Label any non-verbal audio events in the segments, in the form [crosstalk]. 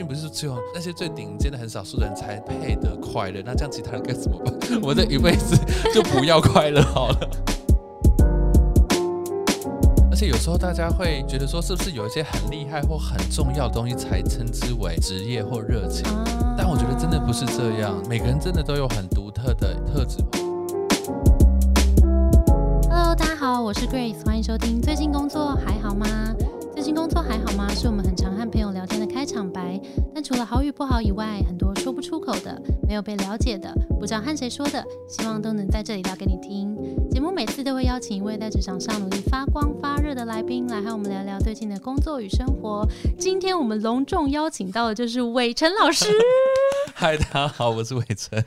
并不是只有那些最顶尖的很少数人才配得快乐，那这样其他人该怎么办？我这一辈子就不要快乐好了。[laughs] 而且有时候大家会觉得说，是不是有一些很厉害或很重要的东西才称之为职业或热情？但我觉得真的不是这样，每个人真的都有很独特的特质。Hello，大家好，我是 Grace，欢迎收听。最近工作还好吗？近工作还好吗？是我们很常和朋友聊天的开场白。但除了好与不好以外，很多说不出口的、没有被了解的、不知道和谁说的，希望都能在这里聊给你听。节目每次都会邀请一位在职场上努力发光发热的来宾来和我们聊聊最近的工作与生活。今天我们隆重邀请到的就是伟成老师。嗨，大家好，我是伟成。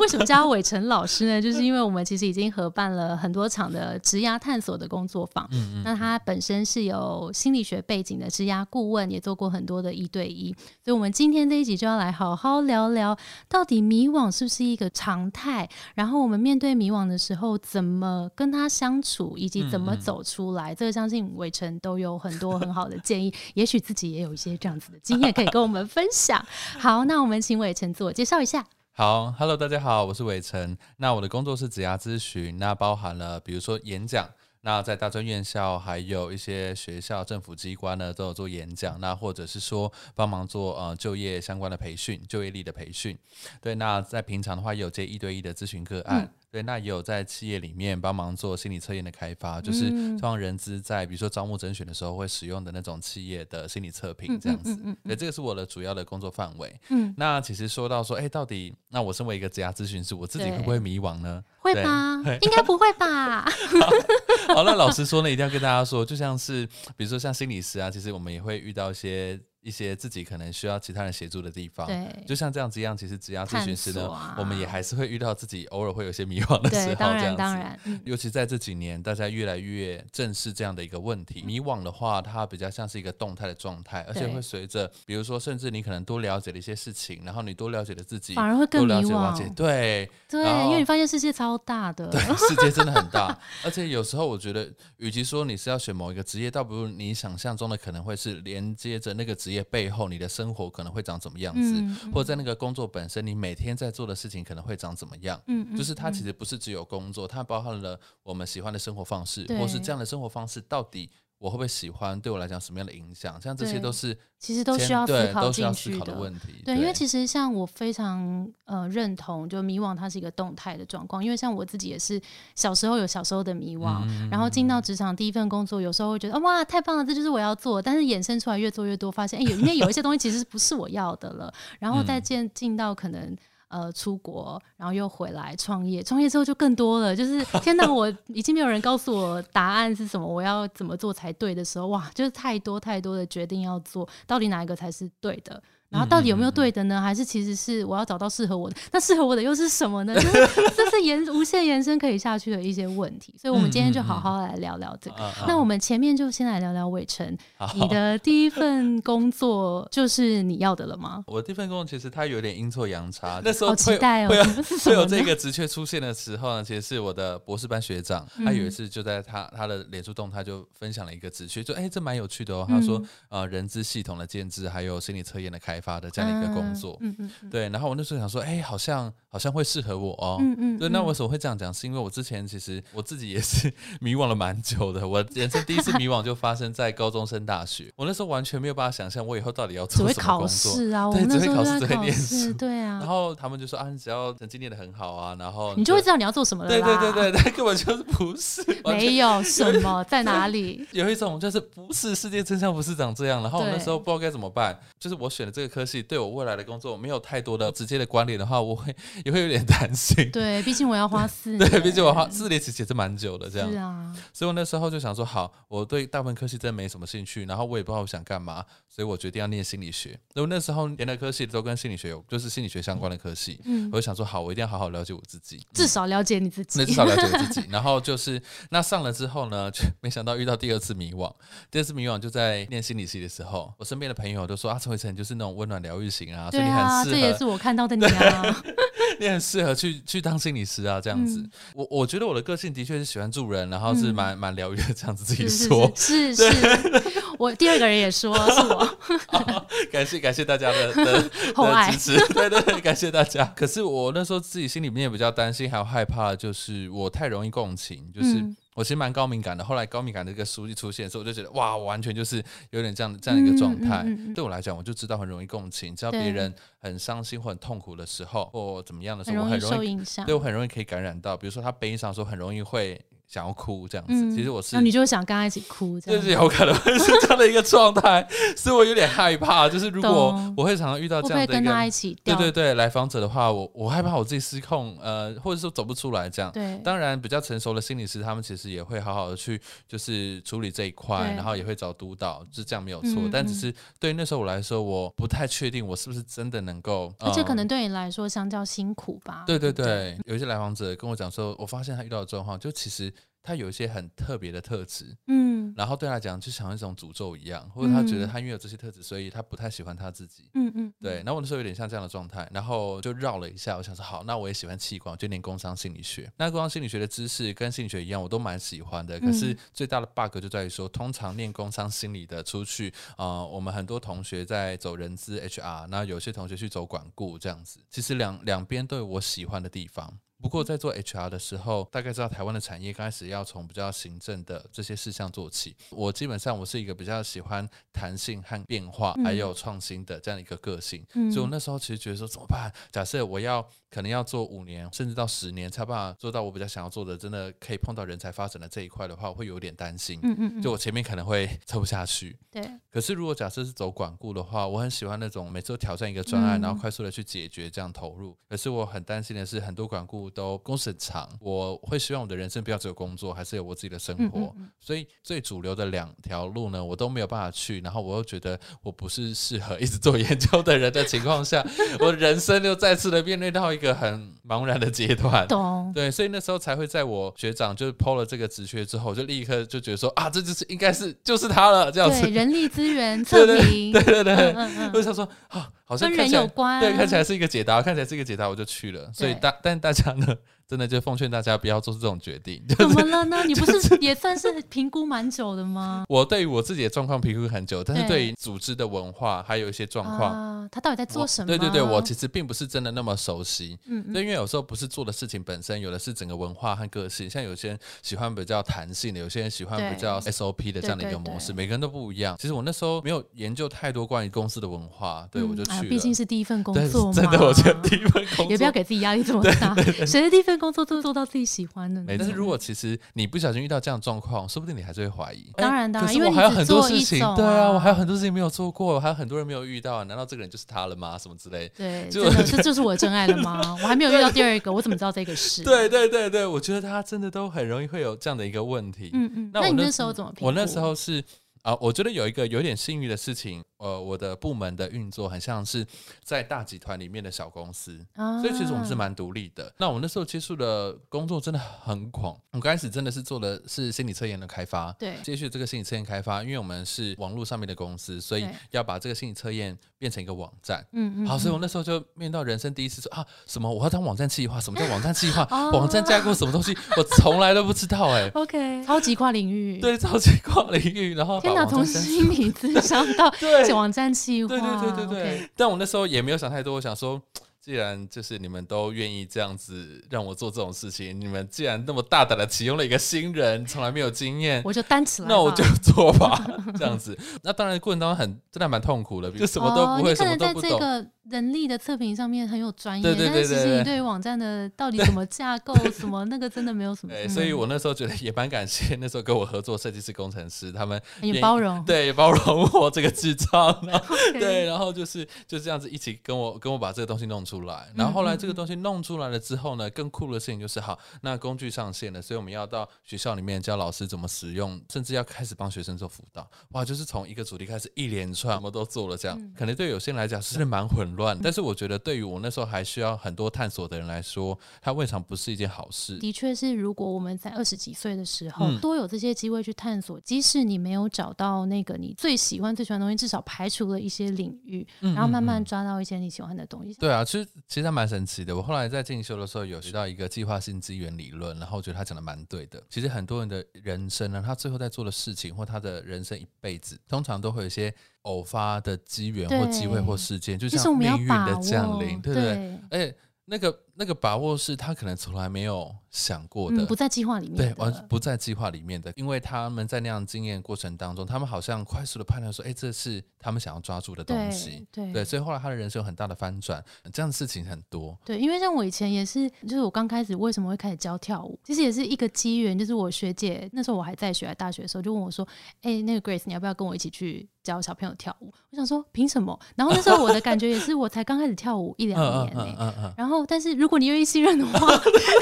为什么叫他伟成老师呢？[laughs] 就是因为我们其实已经合办了很多场的职涯探索的工作坊。嗯嗯，那他本身是有心理学背景的职涯顾问，也做过很多的一对一，所以我们今天这一集就要来好好聊聊，到底迷惘是不是一个常态？然后我们面对迷惘的时候，怎么跟他相处，以及怎么走出来？这个相信伟成都有很多很好的建议，也许自己也有一些这样子的经验可以跟我们分享。好，那我们请伟成自我介绍一下。好，Hello，大家好，我是伟成。那我的工作是职涯咨询，那包含了比如说演讲。那在大专院校，还有一些学校、政府机关呢，都有做演讲。那或者是说帮忙做呃就业相关的培训、就业力的培训。对，那在平常的话，也有接一对一的咨询个案。嗯对，那也有在企业里面帮忙做心理测验的开发，就是嗯通常人资在比如说招募甄选的时候会使用的那种企业的心理测评这样子。嗯对，这个是我的主要的工作范围。嗯，那其实说到说，哎、到底那我身为一个职业咨询师，我自己会不会迷惘呢？会吧？应该不会吧？[laughs] 好，那老实说呢，一定要跟大家说，就像是比如说像心理师啊，其实我们也会遇到一些一些自己可能需要其他人协助的地方。对，就像这样子一样，其实职业咨询师呢，啊我们也还是会遇到自己偶尔会有些迷惘的时，候，当然这样子。当然，嗯尤其在这几年，大家越来越正视这样的一个问题。迷惘的话，它比较像是一个动态的状态，而且会随着，比如说，甚至你可能多了解了一些事情，然后你多了解了自己，反而会更迷多了解了解，惘。对，对，因为你发现世界超大的。对，世界真的很大，而且有时候我觉得，与其说你是要选某一个职业，倒不如你想象中的可能会是连接着那个职业背后，你的生活可能会长怎么样子，嗯或者在那个工作本身，你每天在做的事情可能会长怎么样。嗯嗯就是它其嗯实不是只有工作，它包含了我们喜欢的生活方式，或是这样的生活方式到底我会不会喜欢，对我来讲什么样的影响，像这些都是其实都需要思考进去的。的问题。对，因为其实像我非常呃认同，就迷惘它是一个动态的状况。因为像我自己也是小时候有小时候的迷惘，嗯然后进到职场第一份工作，有时候会觉得、哦哇太棒了，这就是我要做。但是衍生出来越做越多，发现哎有里面有一些东西其实不是我要的了。然后再嗯进进到可能。呃，出国，然后又回来创业，创业之后就更多了。就是 [laughs] 天哪，我已经没有人告诉我答案是什么，我要怎么做才对的时候，哇，就是太多太多的决定要做，到底哪一个才是对的？然后到底有没有对的呢？还是其实是我要找到适合我的？那适合我的又是什么呢？就是 [laughs] 这是延无限延伸可以下去的一些问题。所以，我们今天就好好来聊聊这个。嗯嗯那我们前面就先来聊聊伟成，好你的第一份工作就是你要的了吗？[laughs] 我第一份工作其实它有点阴错阳差，那时候好期待哦会有会有 [laughs] 这个职缺出现的时候呢，其实是我的博士班学长，他有一嗯次就在他他的脸书动态就分享了一个职缺，就哎、这蛮有趣的哦。他说嗯呃人资系统的建制，还有心理测验的开发的这样的一个工作，嗯嗯嗯对。然后我那时候想说，哎、好像好像会适合我哦。嗯嗯，对，那嗯为什么会这样讲？是因为我之前其实我自己也是 [laughs] 迷惘了蛮久的。我人生第一次迷惘就发生在高中升大学，我那时候完全没有办法想象我以后到底要做什么工作。试啊，我只会考试只会念试，书对啊然，后他们就说啊，你只要成绩念得很好啊，然后你就会知道你要做什么了对对。对对，但，根本就是不是，[laughs] 没有什么在哪里。有一种就是不是世界真相不是长这样，然后我那时候不知道该怎么办，就是我选的这个科系对我未来的工作没有太多的直接的关联的话，我会也会有点担心。[laughs] 对，毕竟我要花四 [laughs] 年。对，毕竟我花四年其实也是蛮久的这样是，啊，所以我那时候就想说，好，我对大部分科系真没什么兴趣，然后我也不知道我想干嘛，所以我决定要念心理学。因为那时候念的科系都跟心理学有，就是心理学相关的科系，嗯我，就想说，好，我一定要好好了解我自己，至少了解你自己。那至少 [laughs] 了解我自己。然后就是那上了之后呢，就没想到遇到第二次迷惘。第二次迷惘就在念心理系的时候，我身边的朋友都说啊，陈伟成就是那种种温暖疗愈型啊，所以你很适合这也是我看到的你啊。[laughs] 你很适合去去当心理师啊，这样子。嗯我我觉得我的个性的确是喜欢助人，然后是嗯蛮蛮疗愈的，这样子自己是说。是是是，我第二个人也说是我 [laughs] 感谢感谢大家的的 [laughs] 的支持，对对对，感谢大家。可是我那时候自己心里面也比较担心，还有害怕，就是我太容易共情，就是。嗯我其实蛮高敏感的，后来高敏感这个书一出现的时候，我就觉得哇，我完全就是有点这样这样一个状态。嗯嗯嗯嗯对我来讲，我就知道很容易共情，只要别人很伤心或很痛苦的时候，或怎么样的时候，我很容易很容易受影响对。我很容易可以感染到，比如说他悲伤的时候，很容易会想要哭这样子。嗯其实我是那你就想跟他一起哭，这样就是有可能会是这样的一个状态，[laughs] 所以我有点害怕。就是如果我会常常遇到这样的一个，跟他一起？对对对，来访者的话，我我害怕我自己失控，呃，或者说走不出来这样。对当然，比较成熟的心理师，他们其实也会好好的去就是处理这一块，然后也会找督导，就这样没有错。嗯但只嗯是对于那时候我来说，我不太确定我是不是真的能够，而且可嗯能对你来说相较辛苦吧。对对不对，有一些来访者跟我讲说，我发现他遇到的状况，就其实他有一些很特别的特质，嗯然后对他来讲就像一种诅咒一样，或者他觉得嗯他因为有这些特质，所以他不太喜欢他自己。嗯嗯，对，然后我那时候有点像这样的状态，然后就绕了一下，我想说好，那我也喜欢气管，就念工商心理学。那工商心理学的知识跟心理学一样，我都蛮喜欢的。可是嗯最大的 bug 就在于说，通常念工商心理的出去，呃，我们很多同学在走人资 HR，那有些同学去走管顾这样子，其实两两边都有我喜欢的地方。不过在做 HR 的时候，大概知道台湾的产业刚开始要从比较行政的这些事项做起。我基本上我是一个比较喜欢弹性和变化，嗯还有创新的这样一个个性。嗯所以我那时候其实觉得说怎么办？假设我要可能要做五年，甚至到十年，才有办法做到我比较想要做的，真的可以碰到人才发展的这一块的话，我会有点担心。嗯嗯嗯，就我前面可能会 [laughs] 撑不下去。对，可是如果假设是走管顾的话，我很喜欢那种每次都挑战一个专案，嗯然后快速的去解决，这样投入。可是我很担心的是，很多管顾都工时很长，我会希望我的人生不要只有工作，还是有我自己的生活。嗯嗯嗯所以最主流的两条路呢，我都没有办法去，然后我又觉得我不是适合一直做研究的人的情况下，[laughs] 我人生又再次的面对到一个很茫然的阶段。懂。对，所以那时候才会在我学长就是抛了这个职缺之后，就立刻就觉得说啊，这就是应该是就是他了，这样子对，。人力资源测 [laughs] 对评，对对对，我就想说啊，好像跟人有关，对，看起来是一个解答，看起来是一个解答，我就去了。所以大但大家呢，真的就奉劝大家不要做出这种决定。[laughs] 就怎么了呢？[laughs] 你不是也算是评估蛮久的吗？[laughs] 我对于我自己的状况评估很久，但是对对于组织的文化还有一些状况，啊，他到底在做什么？对对对，我其实并不是真的那么熟悉。嗯嗯对，因为有时候不是做的事情本身，有的是整个文化和个性。像有些人喜欢比较弹性的，有些人喜欢比较 SOP 的这样的一个模式，每个人都不一样。其实我那时候没有研究太多关于公司的文化，对、嗯我就去了。哎毕竟是第一份工作嘛，真的，我觉得第一份工作也不要给自己压力这么大。谁的第一份工作都做到自己喜欢的但是如果其实你不小心遇到这样的状况，说不定你还是会怀疑。当然哎当然因为你可是我还有很多事情，对啊，啊我还有很多事情没有做过，还有很多人没有遇到，难道这个人就是他了吗？什么之类的。对，就真的 [laughs] 这就是我的真爱了吗？我还没有遇到第二个，我怎么知道这个是？，对对对对，我觉得他真的都很容易会有这样的一个问题。嗯嗯。那我那那你那时候怎么？我那时候是啊、我觉得有一个有点幸运的事情，呃，我的部门的运作很像是在大集团里面的小公司，啊，所以其实我们是蛮独立的。那我那时候接触的工作真的很广，我刚开始真的是做的是心理测验的开发，对。接续这个心理测验开发，因为我们是网络上面的公司，所以要把这个心理测验变成一个网站。嗯嗯，好，所以我嗯。那时候就面到人生第一次说啊，什么我要当网站计划，什么叫网站计划，哦？网站架构什么东西，我从来都不知道哎、[laughs] OK 超级跨领域，，对，超级跨领域，然后把天哪，从心理咨商到 [laughs] 对。网站企划，对对对对对。但我那时候也没有想太多，我想说，既然就是你们都愿意这样子让我做这种事情，你们既然那么大胆的启用了一个新人，从来没有经验。我就担起来，那我就做吧，这样子。那当然过程当中很真的蛮痛苦的，就什么都不会，什哦、你可能在么都不懂。这个人力的测评上面很有专业，对对对但是其实对对你对于网站的 [laughs] 到底怎么架构什么那个真的没有什么，对，嗯所以我那时候觉得也蛮感谢那时候跟我合作设计师工程师，他们很有愿意包容，对包容我这个智障，[laughs] 对，然后就是就这样子一起跟我跟我把这个东西弄出来。然后后来这个东西弄出来了之后呢，更酷的事情就是，好，那工具上线了，所以我们要到学校里面教老师怎么使用，甚至要开始帮学生做辅导。哇，就是从一个主题开始一连串，我们都做了这样。嗯可能对有些人来讲是蛮混乱，但是我觉得对于我那时候还需要很多探索的人来说，它未尝不是一件好事。的确是，如果我们在二十几岁的时候、嗯多有这些机会去探索，即使你没有找到那个你最喜欢、最喜欢的东西，至少排除了一些领域，嗯然后慢慢抓到一些你喜欢的东西。对啊，其实其实他蛮神奇的。我后来在进修的时候有学到一个计划性资源理论，然后我觉得他讲的蛮对的。其实很多人的人生呢，他最后在做的事情或他的人生一辈子，通常都会有一些偶发的机缘或机会或事件，就像命运的降，临，对不对？而且那个那个把握是他可能从来没有想过的，嗯，不在计划里面对，的。完不在计划里面的，因为他们在那样经验过程当中，他们好像快速的判断说，哎，这是他们想要抓住的东西。对所以后来他的人生有很大的翻转，这样的事情很多。对，因为像我以前也是，就是我刚开始为什么会开始教跳舞，其实也是一个机缘，就是我学姐那时候我还在学在大学的时候，就问我说：“哎、那个 Grace，你要不要跟我一起去教小朋友跳舞？”我想说凭什么？然后那时候我的感觉也是，我才刚开始跳舞一两 [laughs] 嗯年然后，但是如果你愿意信任的话，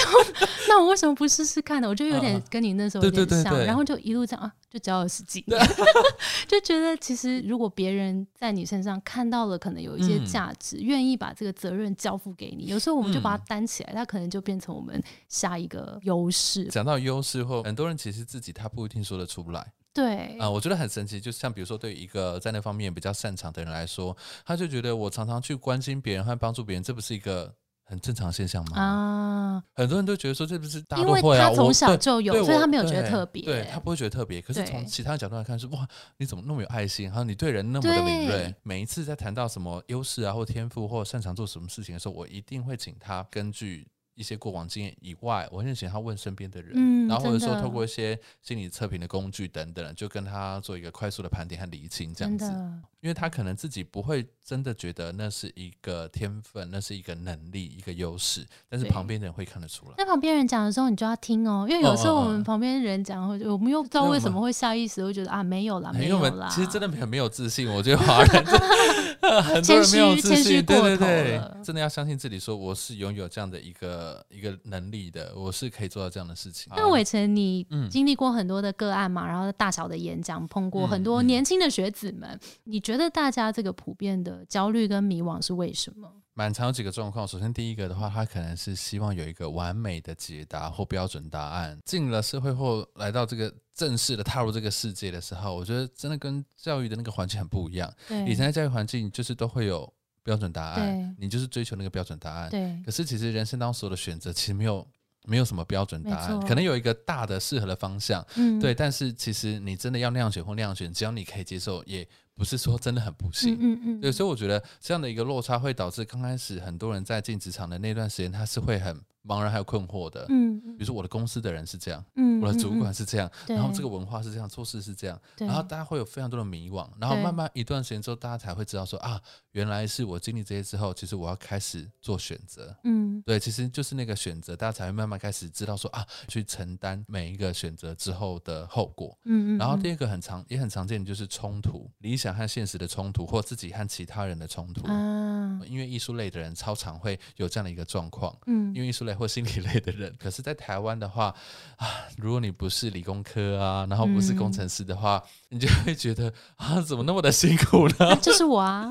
[laughs] 那我为什么不试试看呢？我就有点跟你那时候有点像，对对然后就一路这样啊，就交了十几年，[laughs] 就觉得其实如果别人在你身上看到了可能有一些嗯价值，愿意把这个责任交付给你，有时候我们就把嗯它担起来，它可能就变成我们下一个优势。讲到优势后，很多人其实自己他不一定说得出来对，啊、我觉得很神奇，就像比如说对一个在那方面比较擅长的人来说，他就觉得我常常去关心别人和帮助别人，这不是一个很正常现象吗？啊，很多人都觉得说这不是大家因为都会啊，他从小就有，所以他没有觉得特别。对他不会觉得特别。可是从其他角度来看是，哇，你怎么那么有爱心？然后你对人那么的敏锐。每一次在谈到什么优势啊，或天赋，或擅长做什么事情的时候，我一定会请他根据。一些过往经验以外，我很喜欢他问身边的人，嗯然后或者说透过一些心理测评的工具等等，就跟他做一个快速的盘点和理清，这样子。因为他可能自己不会真的觉得那是一个天分，那是一个能力，一个优势，但是旁边的人会看得出来。那旁边人讲的时候，你就要听哦，因为有时候我们旁边人讲，或者我们又不知道为什么会下意识会觉得啊，没有啦，没有啦。其实真的很没有自信，我觉得华人 [laughs] 很多谦人没有虚谦虚自信，对过头对对了，真的要相信自己，说我是拥有这样的一个一个能力的，我是可以做到这样的事情。那伟成，你嗯经历过很多的个案嘛，然后大小的演讲，碰过很多年轻的学子们，你觉得大家这个普遍的焦虑跟迷惘是为什么？蛮常有几个状况。首先，第一个的话，他可能是希望有一个完美的解答或标准答案。进了社会后，来到这个正式的踏入这个世界的时候，我觉得真的跟教育的那个环境很不一样。对，以前的教育环境，就是都会有标准答案，你就是追求那个标准答案。对可是其实人生当中所有的选择，其实没有没有什么标准答案，可能有一个大的适合的方向，嗯对。但是其实你真的要那样选或那样选，只要你可以接受，也不是说真的很不幸。嗯嗯嗯，对，所以我觉得这样的一个落差会导致刚开始很多人在进职场的那段时间，他是会很茫然还有困惑的。嗯比如说我的公司的人是这样，嗯，我的主嗯管是这样，对然后这个文化是这样，做事是这样，然后大家会有非常多的迷惘，然后慢慢一段时间之后，大家才会知道说啊，原来是我经历这些之后，其实我要开始做选择。嗯对，其实就是那个选择，大家才会慢慢开始知道说啊，去承担每一个选择之后的后果。嗯嗯，然后嗯第二个很常也很常见的就是冲突，理想和现实的冲突，或自己和其他人的冲突。啊，因为艺术类的人超常会有这样的一个状况，嗯因为艺术类或心理类的人，可是，在台湾的话啊，如果你不是理工科啊，然后不是工程师的话，[laughs] 你就会觉得啊，怎么那么的辛苦呢？那 [laughs] 就是我啊，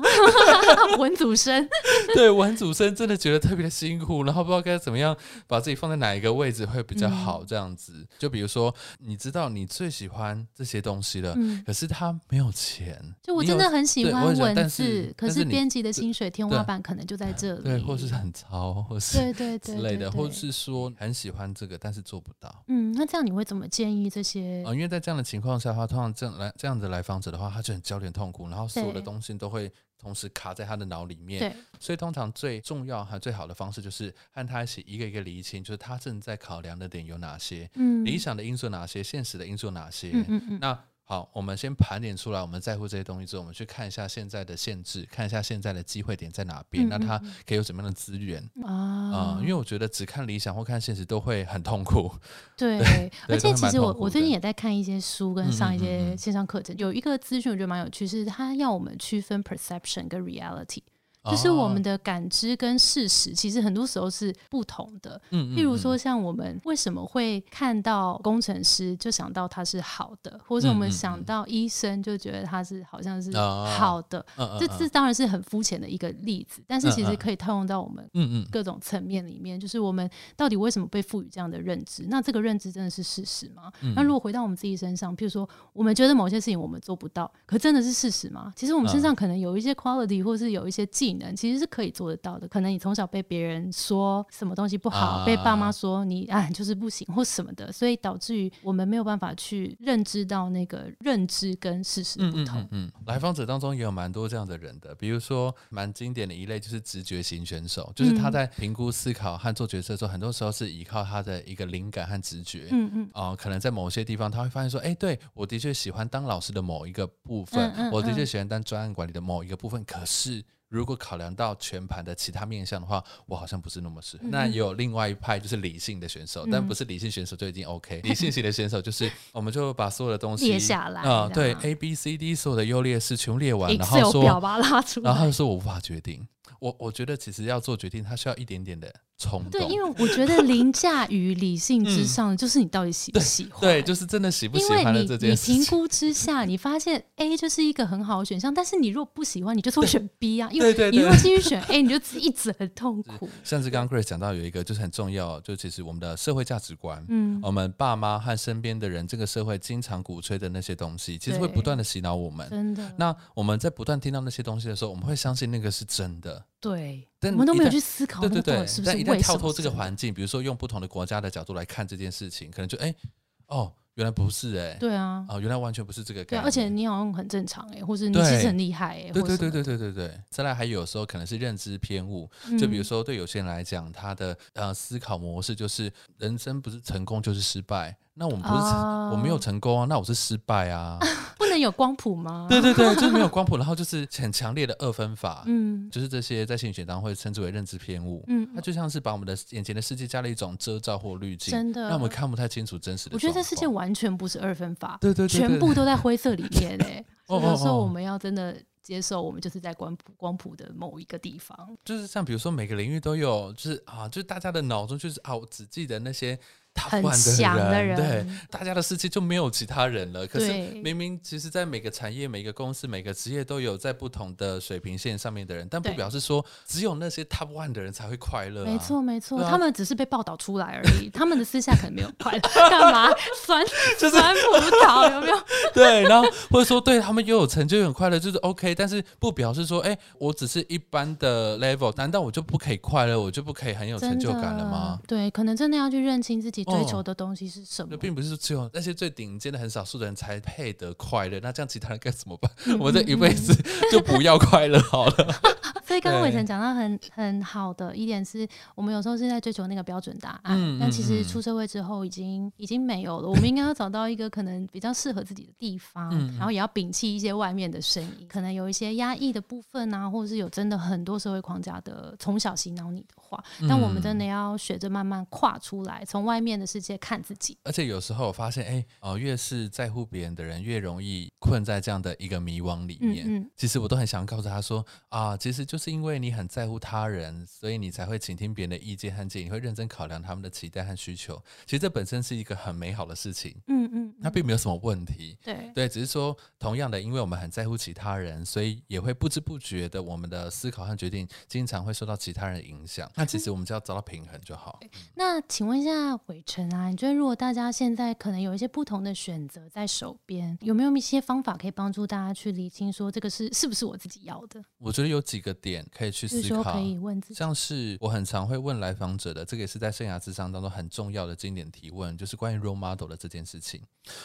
[laughs] 文祖生，对，文祖生真的觉得特别的辛苦，然后不知道该怎么样把自己放在哪一个位置会比较好，嗯这样子。就比如说，你知道你最喜欢这些东西了，嗯，可是他没有钱，就我真的很喜欢文字，可是编辑的薪水天花板可能就在这里，对，或是很糙，或是对对对之类的，或是说很喜欢这个，但是做不到。嗯，那这样你会怎么建议这些啊、？因为在这样的情况下的话，通常这样来这样子来访者的话，他就很焦点、痛苦，然后所有的东西都会同时卡在他的脑里面。对，所以通常最重要和最好的方式就是和他一起一个一个厘清，就是他正在考量的点有哪些，嗯，理想的因素哪些，现实的因素哪些。嗯嗯嗯，那好，我们先盘点出来我们在乎这些东西之后，我们去看一下现在的限制，看一下现在的机会点在哪边，嗯那他嗯可以有什么样的资源。啊、啊，因为我觉得只看理想或看现实都会很痛苦。[laughs] [laughs] 对，而且其实我我最近也在看一些书，跟嗯上一些嗯线上课程，有一个资讯我觉得蛮有趣，是它要我们区分 perception 跟 reality。就是我们哦的感知跟事实，其实很多时候是不同的。嗯例如说，像我们为什么会看到工程师就想到他是好的，或者我们想到医生就觉得他是好像是哦好的，这这当然是很肤浅的一个例子，但是其实可以套用到我们嗯嗯各种层面里面，就是我们到底为什么被赋予这样的认知？那这个认知真的是事实吗？嗯那如果回到我们自己身上，譬如说我们觉得某些事情我们做不到，可真的是事实吗？其实我们身上可能有一些 quality 或是有一些技能，其实是可以做得到的。可能你从小被别人说什么东西不好，啊被爸妈说你啊就是不行或什么的，所以导致于我们没有办法去认知到那个认知跟事实不同。嗯嗯，来访者当中也有蛮多这样的人的，比如说蛮经典的一类就是直觉型选手，就是他嗯在评估、思考和做决策的时候，很多时候是依靠他的一个灵感和直觉。嗯嗯哦、可能在某些地方他会发现说，哎，对我的确喜欢当老师的某一个部分，我的确嗯喜欢当专案管理的某一个部分，可是。如果考量到全盘的其他面向的话，我好像不是那么适合。嗯那也有另外一派就是理性的选手，但不是理性选手就已经 OK。理性型的选手就是，我们就把所有的东西列下来对，A B C D 所有的优劣势全部列完，然后说，然后他就。说我无法决定。我我觉得其实要做决定，它需要一点点的冲动。对，因为我觉得凌驾于理性之上，就是你到底喜不喜欢。嗯对，就是真的喜不喜欢的这件你事情。评估之下，你发现 A 就是一个很好的选项，但是你如果不喜欢，你就是会选 B 啊，因为你如果继续选 A，你就一直很痛苦。像是刚刚 Grace 讲到有一个就是很重要，就其实我们的社会价值观，嗯，我们爸妈和身边的人，这个社会经常鼓吹的那些东西，其实会不断的洗脑我们。真的，那我们在不断听到那些东西的时候，我们会相信那个是真的。对，但我们都没有去思考对对对是，不是但一旦跳脱这个环境，比如说用不同的国家的角度来看这件事情，可能就哎、哦，原来不是哎、对啊，哦，原来完全不是这个概念。而且你好像很正常哎，或者你对其实很厉害哎，对对对对对对对，再来还有时候可能是认知偏误，嗯就比如说对有些人来讲，他的呃思考模式就是人生不是成功就是失败，那我们不是、哦我没有成功啊，那我是失败啊，不能有光谱吗？对对对，就是没有光谱，然后就是很强烈的二分法，[laughs] 嗯就是这些在心理学当中会称之为认知偏误。嗯，它就像是把我们的眼前的世界加了一种遮罩或滤镜，真的让我们看不太清楚真实的我觉。得这世界完全不是二分法，对对全部都在灰色里面哎。哦 [laughs] 所以有时候我们要真的接受，我们就是在光谱光谱的某一个地方。就是像比如说每个领域都有，就是啊，就是大家的脑中就是啊，我只记得那些强的人，对，大家的世界就没有其他人了。可是明明其实，在每个产业、每个公司、每个职业都有在不同的水平线上面的人，但不表示说只有那些 top one 的人才会快乐、啊。没错，没错，啊他们只是被报道出来而已，他们的私下可能没有快乐，干嘛酸 [laughs] 就是酸葡萄有没有？[laughs] 对，然后或者说对他们又有成就、又很快乐，就是 OK，但是不表示说，哎，我只是一般的 level，难道我就不可以快乐，我就不可以很有成就感了吗？对，可能真的要去认清自己追哦求的东西是什么就。并不是只有那些最顶尖的很少数的人才配得快乐，那这样其他人该怎么办？嗯 [laughs] 我这一辈子 [laughs] 就不要快乐好了。[laughs] 所以刚刚伟成讲到很很好的一点是，我们有时候是在追求那个标准答案，嗯但其实出社会之后已经已经没有了。我们应该要找到一个可能比较适合自己的地方，然后也要摒弃一些外面的声音，可能有一些压抑的部分啊，或者是有真的很多社会框架的从小洗脑你的话，但我们真嗯的要学着慢慢跨出来，从外面的世界看自己。而且有时候我发现，哎、哦、越是在乎别人的人，越容易困在这样的一个迷惘里面。嗯嗯，其实我都很想告诉他说啊，其实就是因为你很在乎他人，所以你才会倾听别人的意见和建议，你会认真考量他们的期待和需求。其实这本身是一个很美好的事情，嗯嗯，那并没有什么问题。对对，只是说同样的，因为我们很在乎其他人，所以也会不知不觉的，我们的思考和决定经常会受到其他人的影响。那其实我们只要找到平衡就好。那请问一下伟成啊，你觉得如果大家现在可能有一些不同的选择在手边，有没有一些方法可以帮助大家去理清，说这个是是不是我自己要的？我觉得有几个点可以去思考可。以问自己，像是我很常会问来访者的，这个也是在生涯智商当中很重要的经典提问，就是关于 role model 的这件事情。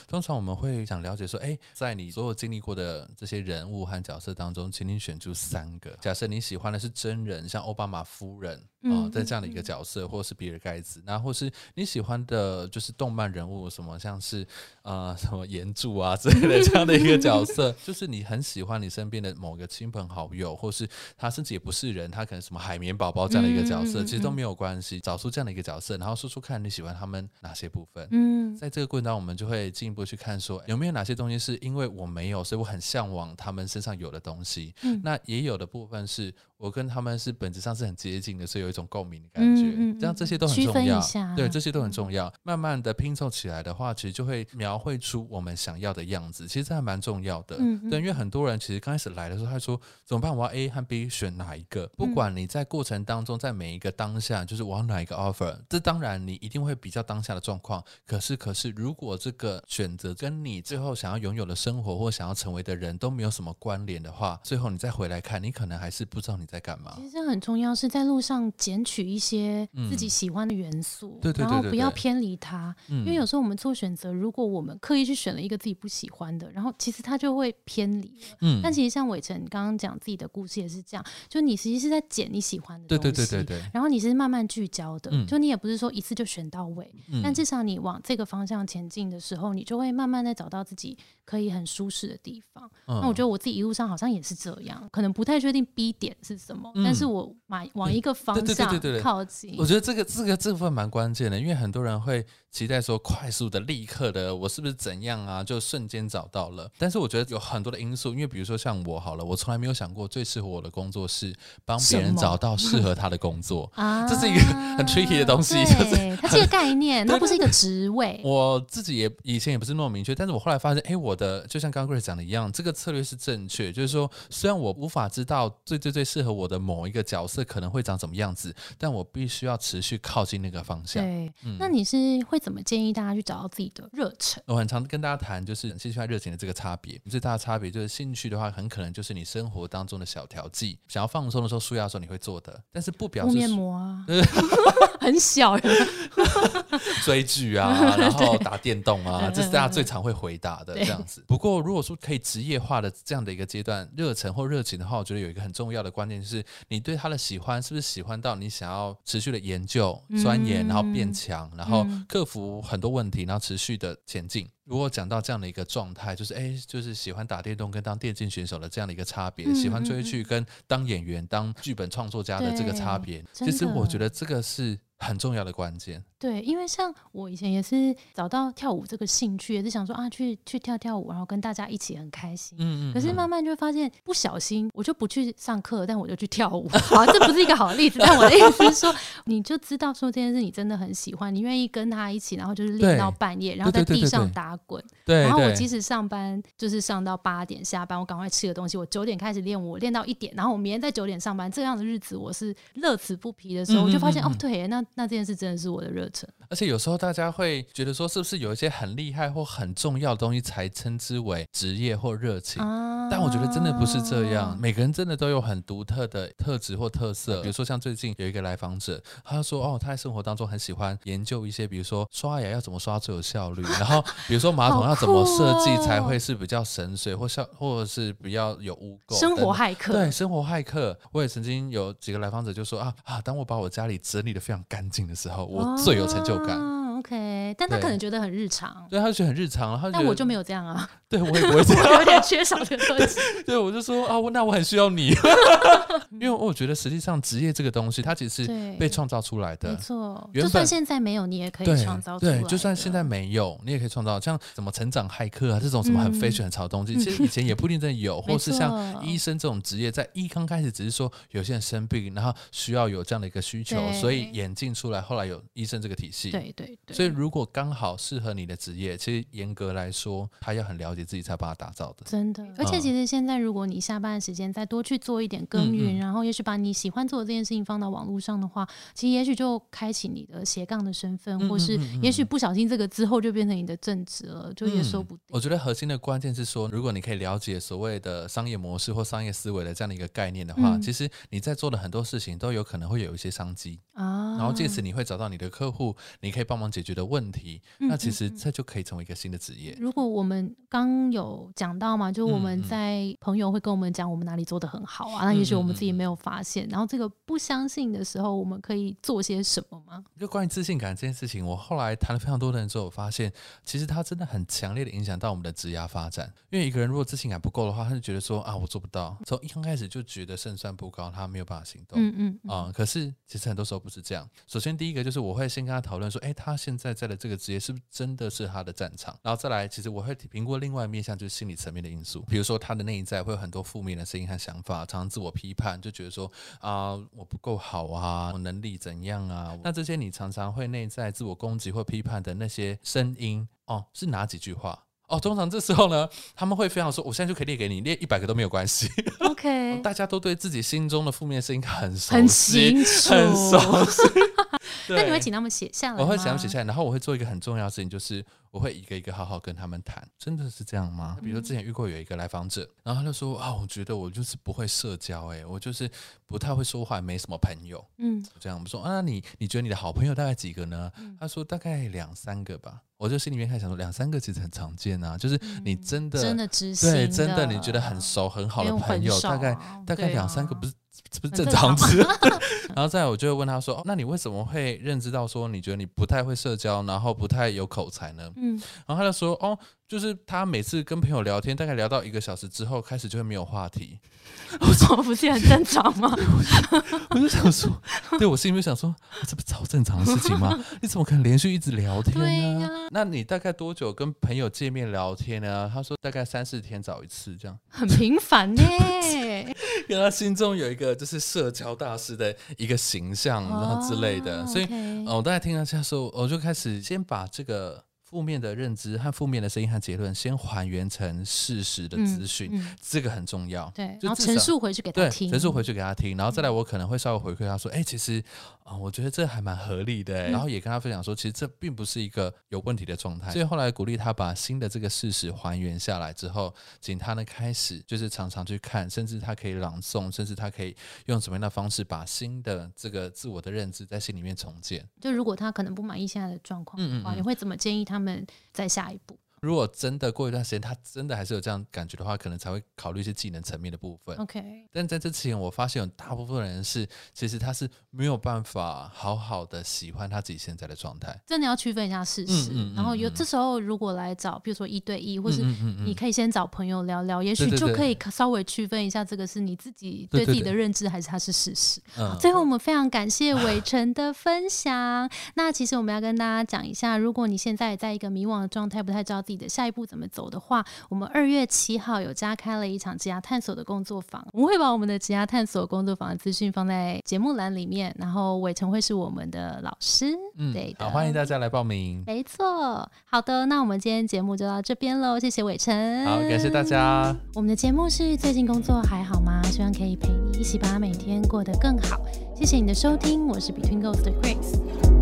通常我们会想了解说，哎，在你所有经历过的这些人物和角色当中，请你选出三个。假设你喜欢的是真人，像奥巴马夫人啊、嗯在这样的一个角色，或是比尔盖茨，那或是你喜欢的就是动漫人物，什么像是呃 [laughs] 什么岩柱啊 [laughs] 之类的这样的一个角色，[laughs] 就是你很喜欢你身边的某个亲朋好友，或是他甚至也不是人，他可能什么海绵宝宝这样的一个角色，其实都没有关系。找出这样的一个角色，然后说说看你喜欢他们哪些部分。嗯在这个过程当中，我们就会进一步去看说，有没有哪些东西是因为我没有，所以我很向往他们身上有的东西。嗯那也有的部分是我跟他们是本质上是很接近的，所以有一种共鸣的感觉。嗯嗯嗯这样这些都很重要，对，这些都很重要。慢慢的拼凑起来的话，其实就会描绘出我们想要的样子。其实这还蛮重要的。嗯嗯对，因为很多人其实刚开始来的时候，他说怎么办？我要 A 和 B 选哪一个？不嗯管你在过程当中，在每一个当下，就是我要哪一个 offer，这当然你一定会比较当下的状况。可是，可是如果这个选择跟你最后想要拥有的生活或想要成为的人都没有什么关联的话，最后你再回来看，你可能还是不知道你在干嘛。其实很重要，是在路上捡取一些自己喜欢的元素，嗯对对对然后对对不要偏离它。嗯因为有时候我们做选择，如果我们刻意去选了一个自己不喜欢的，然后其实它就会偏离。嗯但其实像伟成刚刚讲自己的故事也是这样，就你实际是在捡你喜欢的对东西，对对对对，然后你是慢慢聚焦的，嗯就你也不是说一次就选到位，嗯但至少你往这个方向前进的时候，你就会慢慢的找到自己可以很舒适的地方。那我觉得得我自己一路上好像也是这样，可能不太确定 B 点是什么，嗯但是我往往一个方向对对向对对对靠近。我觉得这个这个这部分蛮关键的，因为很多人会期待说快速的、立刻的，我是不是怎样啊，就瞬间找到了。但是我觉得有很多的因素，因为比如说像我好了，我从来没有想过最适合我的工作是帮别人找到适合他的工作。啊这是一个很 tricky 的东西就是对它是一个概念，它不是一个职位。我自己也以前也不是那么明确，但是我后来发现，哎，我的就像刚刚 Grace 讲的一样，这个策略是正确。就是说，虽然我无法知道最最最适合我的某一个角色可能会长什么样子，但我必须要持续靠近那个方向。对，嗯那你是会怎么建议大家去找到自己的热忱？我很常跟大家谈，就是兴趣和热情的这个差别。最大的差别就是兴趣的话，很可能就是你生活当中的小调剂，想要放松的时候、舒压的时候你会做的，但是不表示面膜啊，[laughs] 很小，[laughs] 追剧啊，[laughs] 然后打电动啊，嗯这是大家最常会回答的这样子。不过如果说可以职业化的这样的一个阶段，热忱或热情的话，我觉得有一个很重要的关键就是你对他的喜欢是不是喜欢到你想要持续的研究、钻研，嗯然后变强，然后嗯克服很多问题，然后持续的前进。如果讲到这样的一个状态，就是哎，就是喜欢打电动跟当电竞选手的这样的一个差别，嗯喜欢追嗯剧跟当演员、当剧本创作家的这个差别，其实我觉得这个是很重要的关键。对，因为像我以前也是找到跳舞这个兴趣，也是想说啊，去去跳跳舞，然后跟大家一起很开心。嗯可是慢慢就发现，不小心我就不去上课，但我就去跳舞。[laughs] 好，这不是一个好例子，但我的意思是说，[laughs] 你就知道说这件事你真的很喜欢，你愿意跟他一起，然后就是练到半夜，然后在地上打滚。对，对然后我即使上班就是上到八点下班，我赶快吃个东西，我九点开始练舞，我练到一点，然后我明天在九点上班，这样的日子我是乐此不疲的时候，嗯我就发现哦嗯嗯，对，那那这件事真的是我的热忱。而且有时候大家会觉得说，是不是有一些很厉害或很重要的东西才称之为职业或热情？啊但我觉得真的不是这样，每个人真的都有很独特的特质或特色。比如说像最近有一个来访者，他说哦，他在生活当中很喜欢研究一些，比如说刷牙要怎么刷最有效率，然后比如说马桶要怎么设计才会是比较省水或效，或者是比较有污垢。生活骇客，对，生活骇客，我也曾经有几个来访者就说啊啊，当我把我家里整理的非常干干净的时候，我最有成就感。哦 OK，但他可能觉得很日常，对，他就觉得很日常，然后但我就没有这样啊，[laughs] 对我也不会这样，我有点缺少这个东西。[laughs] 对我就说啊，我那我很需要你，[laughs] 因为我觉得实际上职业这个东西，它其实是，被创造出来的没。错，就算现在没有，你也可以创造出来对，就算现在没有，你也可以创造，像什么成长骇客啊这种什么很嗯。fashion 很潮的东西，其实以前也不一定真的有，或是像医生这种职业，在一刚开始只是说有些人生病，然后需要有这样的一个需求，所以演进出来，后来有医生这个体系。对对对，所以如果刚好适合你的职业，其实严格来说，他要很了解自己才把它打造的。真的，而且嗯。其实现在，如果你下班的时间再多去做一点耕耘，嗯嗯。然后也许把你喜欢做的这件事情放到网络上的话，其实也许就开启你的斜杠的身份，嗯或是也许不小心这个之后就变成你的正职了，就也说不定。我觉得核心的关键是说，如果你可以了解所谓的商业模式或商业思维的这样的一个概念的话，嗯。其实你在做的很多事情都有可能会有一些商机。啊，然后借此你会找到你的客户，你可以帮忙解决的问题，那其实这就可以成为一个新的职业。如果我们刚有讲到嘛，就我们在朋友会跟我们讲我们哪里做的很好啊，那也许我们自己没有发现，然后这个不相信的时候，我们可以做些什么吗？就关于自信感这件事情，我后来谈了非常多的人之后，我发现其实它真的很强烈的影响到我们的职业发展。因为一个人如果自信感不够的话，他就觉得说啊，我做不到，从一刚开始就觉得胜算不高，他没有办法行动。嗯嗯啊，可是其实很多时候不是这样。首先第一个就是我会先跟他讨论说，哎，他现在在的这个职业是不是真的是他的战场？然后再来，其实我会评估另外面向，就是心理层面的因素，比如说他的内在会有很多负面的声音和想法，常常自我批判，就觉得说啊，我不够好啊，我能力怎样啊？那这些你常常会内在自我攻击或批判的那些声音哦，是哪几句话？哦，通常这时候呢，他们会非常说，我现在就可以列给你，列一百个都没有关系。OK，大家都对自己心中的负面声音很熟很悉，很熟悉。那你会请他们写下来我会请他们写下来，然后我会做一个很重要的事情，就是我会一个一个好好跟他们谈。真的是这样吗？比如说之前遇过有一个来访者，然后他就说啊，我觉得我就是不会社交，哎，我就是不太会说话，没什么朋友。嗯，这样我们说啊，你你觉得你的好朋友大概几个呢？他说大概两三个吧。我就心里面开始想说，两三个其实很常见啊，就是你真的真的知心，对，真的你觉得很熟很好的朋友，大概大概两三个不是。这不是正常吃，[laughs] 然后再来我就会问他说：“哦那你为什么会认知到说你觉得你不太会社交，然后不太有口才呢？”嗯，然后他就说：“哦，就是他每次跟朋友聊天，大概聊到一个小时之后，开始就会没有话题。我说不是很正常吗？[laughs] 我就想说，对我心里面想说，这不超正常的事情吗？[laughs] 你怎么可能连续一直聊天呢？那你大概多久跟朋友见面聊天呢？他说大概三四天找一次，这样很频繁呢。[laughs] 因为他心中有一个就是社交大师的一个形象，然后之类的，所以我大概听到这样说，我就开始先把这个。负面的认知和负面的声音和结论，先还原成事实的资讯，这个很重要。对，然后陈述回去给他听，陈述回去给他听，然后再来，我可能会稍微回馈他说：“哎，其实啊，我觉得这还蛮合理的。”然后也跟他分享说：“其实这并不是一个有问题的状态。”所以后来鼓励他把新的这个事实还原下来之后，请他呢开始就是常常去看，甚至他可以朗诵，甚至他可以用什么样的方式把新的这个自我的认知在心里面重建。就如果他可能不满意现在的状况的话，你会怎么建议他们？们再下一步。如果真的过一段时间，他真的还是有这样感觉的话，可能才会考虑一些技能层面的部分。OK，但在这之前，我发现有大部分人是，其实他是没有办法好好的喜欢他自己现在的状态。真的要区分一下事实，然后有这时候如果来找，比如说一对一，或是你可以先找朋友聊聊，也许就可以稍微区分一下，这个是你自己对自己的认知，还是它是事实。最后，我们非常感谢伟成的分享。[laughs] 那其实我们要跟大家讲一下，如果你现在在一个迷惘的状态，不太知道自己的下一步怎么走的话，我们二月七号有加开了一场职涯探索的工作坊，我们会把我们的职涯探索工作坊的资讯放在节目栏里面，然后伟成会是我们的老师，嗯，对好，欢迎大家来报名，没错，好的，那我们今天节目就到这边喽，谢谢伟成，好，感谢大家，我们的节目是最近工作还好吗？希望可以陪你一起把每天过得更好，谢谢你的收听，我是 Between Ghosts 的 Grace。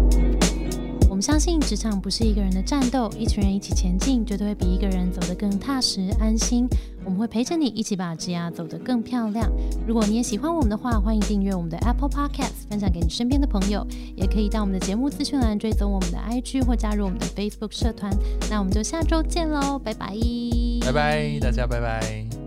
相信职场不是一个人的战斗，一群人一起前进，绝对会比一个人走得更踏实安心。我们会陪着你一起把职涯走得更漂亮。如果你也喜欢我们的话，欢迎订阅我们的 Apple Podcast，分享给你身边的朋友，也可以到我们的节目资讯栏追踪我们的 IG 或加入我们的 Facebook 社团。那我们就下周见喽，拜拜，拜拜，大家拜拜。